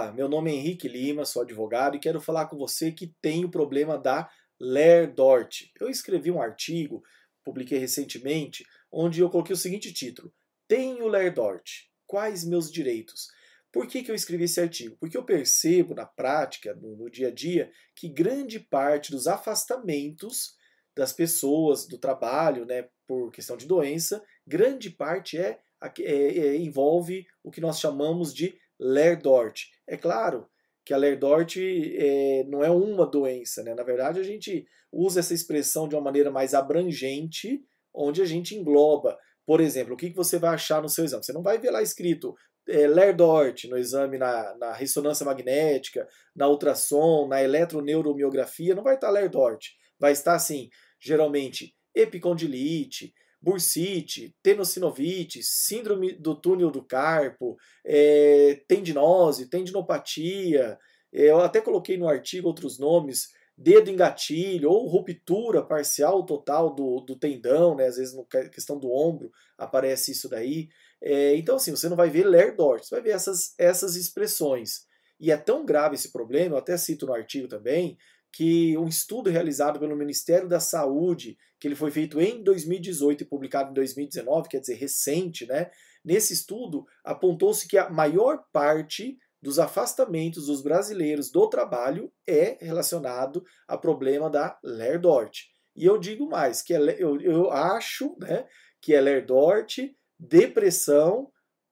Ah, meu nome é Henrique Lima, sou advogado e quero falar com você que tem o problema da Lerdort. Eu escrevi um artigo, publiquei recentemente, onde eu coloquei o seguinte título: Tenho Lerdort. Quais meus direitos? Por que, que eu escrevi esse artigo? Porque eu percebo na prática, no, no dia a dia, que grande parte dos afastamentos das pessoas do trabalho, né, por questão de doença, grande parte é, é, é envolve o que nós chamamos de Lerdort. É claro que a Lerdort é, não é uma doença, né? Na verdade, a gente usa essa expressão de uma maneira mais abrangente, onde a gente engloba. Por exemplo, o que você vai achar no seu exame? Você não vai ver lá escrito é, Lerdort no exame na, na, ressonância magnética, na ultrassom, na eletroneuromiografia, não vai estar Lerdort. Vai estar assim, geralmente epicondilite, bursite, tenossinovite, síndrome do túnel do carpo, é, tendinose, tendinopatia, é, eu até coloquei no artigo outros nomes, dedo em gatilho, ou ruptura parcial total do, do tendão, né? às vezes na questão do ombro aparece isso daí. É, então, assim, você não vai ver Lerdort, você vai ver essas, essas expressões. E é tão grave esse problema, eu até cito no artigo também, que um estudo realizado pelo Ministério da Saúde, que ele foi feito em 2018 e publicado em 2019, quer dizer, recente, né? Nesse estudo, apontou-se que a maior parte dos afastamentos dos brasileiros do trabalho é relacionado a problema da Lerdort. E eu digo mais, que é, eu, eu acho né, que é Lerdort, depressão,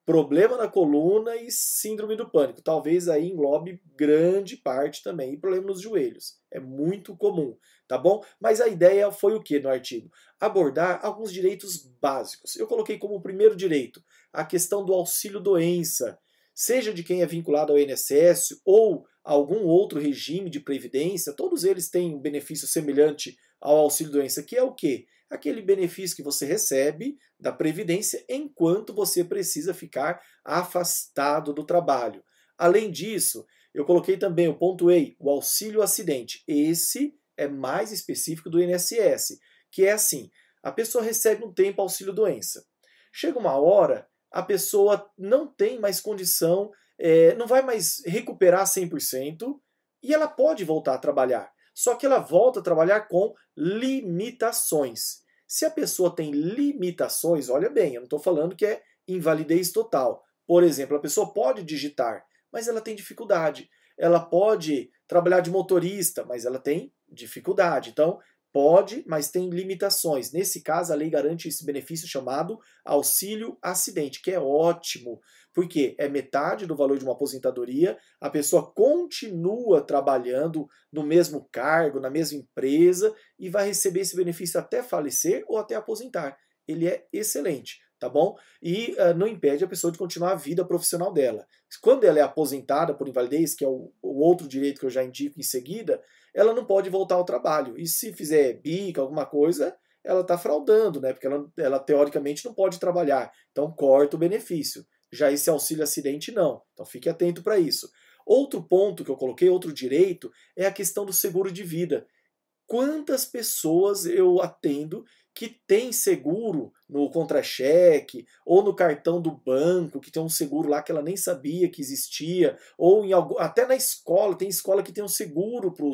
problema na coluna e síndrome do pânico. Talvez aí englobe grande parte também. E problema nos joelhos. É muito comum, tá bom? Mas a ideia foi o que no artigo? Abordar alguns direitos básicos. Eu coloquei como primeiro direito a questão do auxílio doença, seja de quem é vinculado ao INSS ou algum outro regime de previdência, todos eles têm um benefício semelhante ao auxílio doença, que é o quê? Aquele benefício que você recebe da Previdência enquanto você precisa ficar afastado do trabalho. Além disso, eu coloquei também, o ponto E, o auxílio acidente. Esse é mais específico do INSS, que é assim: a pessoa recebe um tempo auxílio doença. Chega uma hora, a pessoa não tem mais condição, é, não vai mais recuperar 100% e ela pode voltar a trabalhar. Só que ela volta a trabalhar com limitações. Se a pessoa tem limitações, olha bem, eu não estou falando que é invalidez total. Por exemplo, a pessoa pode digitar, mas ela tem dificuldade. Ela pode trabalhar de motorista, mas ela tem dificuldade. Então, Pode, mas tem limitações. Nesse caso, a lei garante esse benefício chamado auxílio acidente, que é ótimo, porque é metade do valor de uma aposentadoria, a pessoa continua trabalhando no mesmo cargo, na mesma empresa e vai receber esse benefício até falecer ou até aposentar. Ele é excelente tá bom? E uh, não impede a pessoa de continuar a vida profissional dela. Quando ela é aposentada por invalidez, que é o, o, outro direito que eu já indico em seguida, ela não pode voltar ao trabalho. E se fizer bica, alguma coisa, ela está fraudando, né? Porque ela, ela teoricamente não pode trabalhar. Então corta o benefício. Já esse auxílio acidente não. Então fique atento para isso. Outro ponto que eu coloquei, outro direito, é a questão do seguro de vida. Quantas pessoas eu atendo que tem seguro no contra-cheque ou no cartão do banco, que tem um seguro lá que ela nem sabia que existia, ou em algum, até na escola, tem escola que tem um seguro para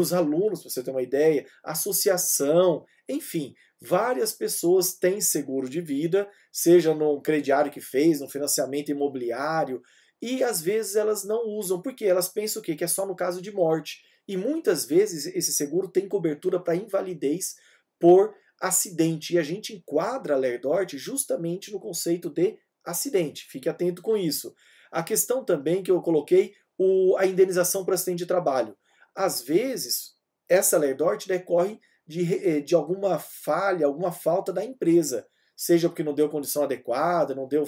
os alunos, para você ter uma ideia, associação, enfim, várias pessoas têm seguro de vida, seja no crediário que fez, no financiamento imobiliário, e às vezes elas não usam, porque elas pensam o quê? Que é só no caso de morte. E muitas vezes esse seguro tem cobertura para invalidez por acidente. E a gente enquadra a Lerdort justamente no conceito de acidente. Fique atento com isso. A questão também que eu coloquei, o, a indenização por acidente de trabalho. Às vezes, essa Lerdort decorre de, eh, de alguma falha, alguma falta da empresa. Seja porque não deu condição adequada, não deu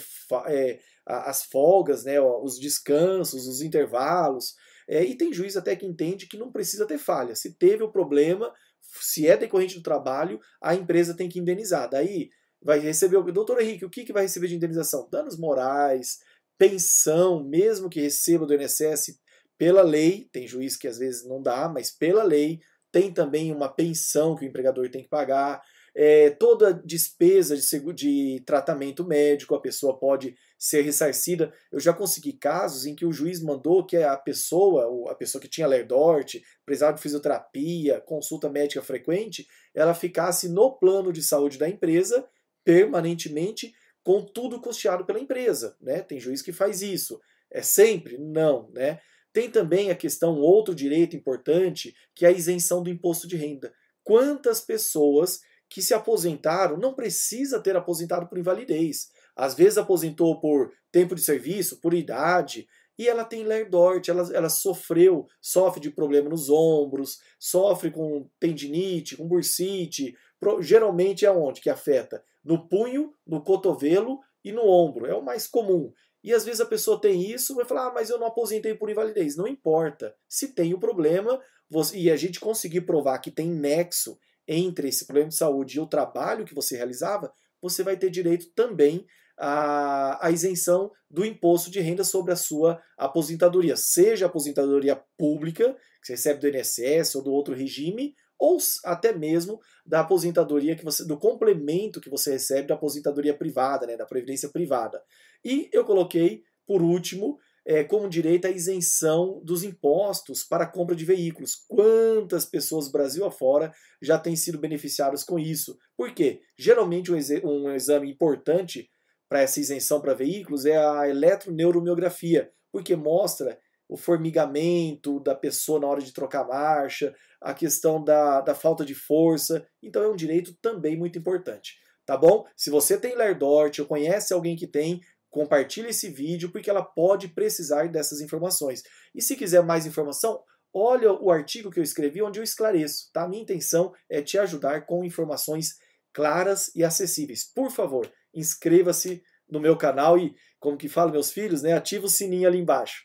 é, as folgas, né, os descansos, os intervalos. É, e tem juiz até que entende que não precisa ter falha. Se teve o problema, se é decorrente do trabalho, a empresa tem que indenizar. Daí vai receber. Doutor Henrique, o que, que vai receber de indenização? Danos morais, pensão, mesmo que receba do INSS pela lei, tem juiz que às vezes não dá, mas pela lei, tem também uma pensão que o empregador tem que pagar. é, toda despesa de, de tratamento médico, a pessoa pode ser ressarcida. Eu já consegui casos em que o juiz mandou que a pessoa, a pessoa que tinha Lerdort, precisava de fisioterapia, consulta médica frequente, ela ficasse no plano de saúde da empresa permanentemente com tudo custeado pela empresa. Né? Tem juiz que faz isso. É sempre? Não. Né? Tem também a questão, outro direito importante, que é a isenção do imposto de renda. Quantas pessoas que se aposentaram não precisa ter aposentado por invalidez. Às vezes aposentou por tempo de serviço, por idade, e ela tem lerdort, ela, ela sofreu, sofre de problema nos ombros, sofre com tendinite, com bursite, geralmente é onde que afeta? No punho, no cotovelo e no ombro, é o mais comum. E às vezes a pessoa tem isso, vai falar, ah, mas eu não aposentei por invalidez. Não importa. Se tem o problema, você, e a gente conseguir provar que tem nexo entre esse problema de saúde e o trabalho que você realizava, você vai ter direito também à, à isenção do imposto de renda sobre a sua aposentadoria, seja aposentadoria pública, que você recebe do INSS ou do outro regime, ou até mesmo da aposentadoria que você, do complemento que você recebe da aposentadoria privada, né, da previdência privada. E eu coloquei, por último, é, como direito à isenção dos impostos para compra de veículos. Quantas pessoas Brasil afora já têm sido beneficiadas com isso? Por quê? Geralmente um, um exame importante para essa isenção para veículos é a eletroneuromiografia, porque mostra o formigamento da pessoa na hora de trocar marcha, a questão da, da falta de força. Então é um direito também muito importante. Tá bom? Se você tem Lerdort ou conhece alguém que tem, compartilhe esse vídeo porque ela pode precisar dessas informações. E se quiser mais informação, olha o artigo que eu escrevi onde eu esclareço. Tá? Minha intenção é te ajudar com informações claras e acessíveis. Por favor, inscreva-se no meu canal e, como que fala meus filhos, né, ativa o sininho ali embaixo.